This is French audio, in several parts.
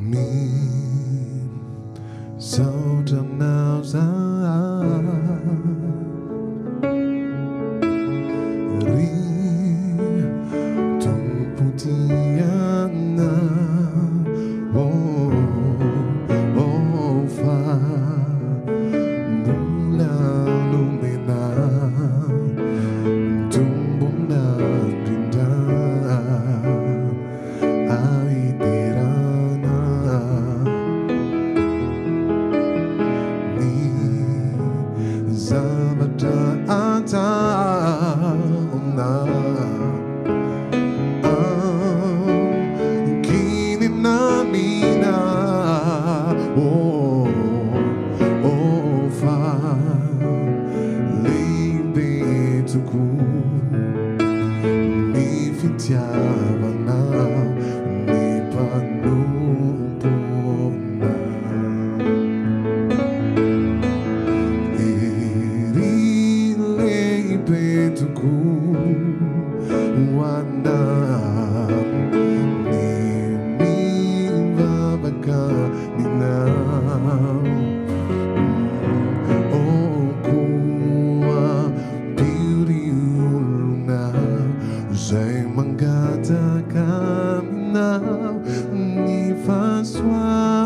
me. So till now, me faz suave.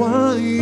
De joie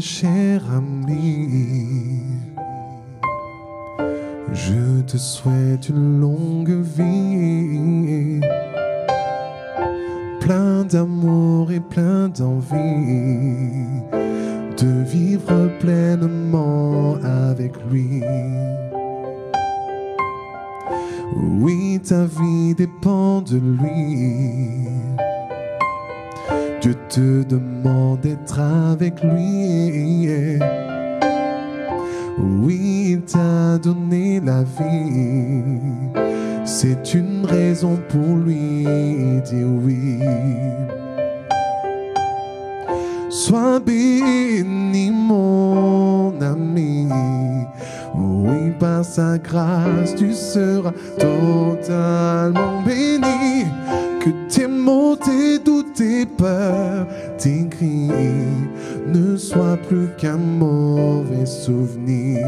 cher ami. Je te souhaite une longue vie, donné la vie. C'est une raison pour lui dire oui. Sois béni, mon ami. Oui, par sa grâce, tu seras totalement béni. Que tes maux, tes doutes, tes peurs, tes cris ne soient plus qu'un mauvais souvenir.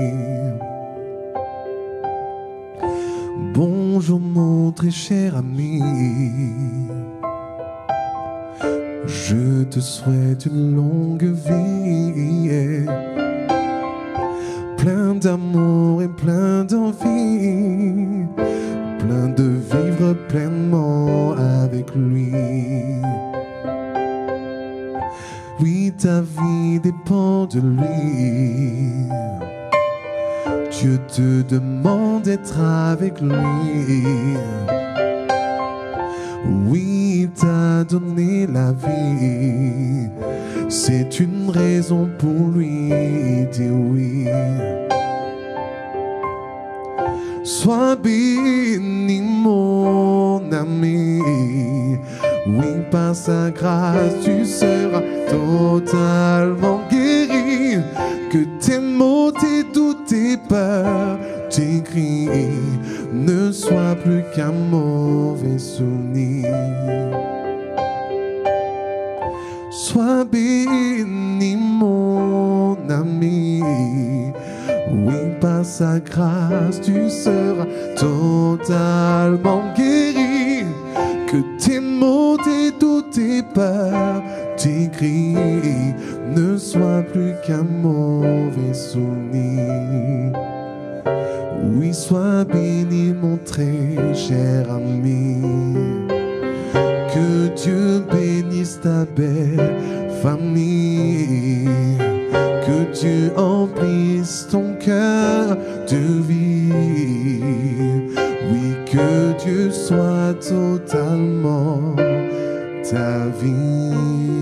Bonjour, mon très cher ami. Je te souhaite une longue vie, plein d'amour et plein d'envie, plein de vivre pleinement avec lui. Oui, ta vie dépend de lui. Dieu te demande d'être avec lui. Oui, il t'a donné la vie. C'est une raison pour lui dire oui. Sois béni, mon ami. Oui, par sa grâce, tu seras totalement. Que tes maux, tes doutes, tes peurs, tes cris ne soient plus qu'un mauvais souvenir. Sois béni, mon ami. Oui, par sa grâce, tu seras totalement guéri. Que tes maux, tes doutes, tes peurs, tes cris ne soient plus qu'un mauvais souvenir. Oui, sois béni, mon très cher ami. Que Dieu bénisse ta belle famille. Que Dieu emplisse ton cœur de vie. Oui, que Dieu soit totalement ta vie.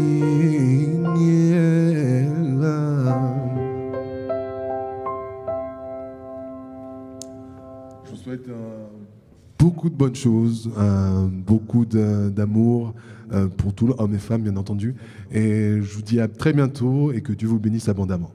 Beaucoup de bonnes choses, euh, beaucoup d'amour euh, pour tous hommes et femmes, bien entendu. Et je vous dis à très bientôt et que Dieu vous bénisse abondamment.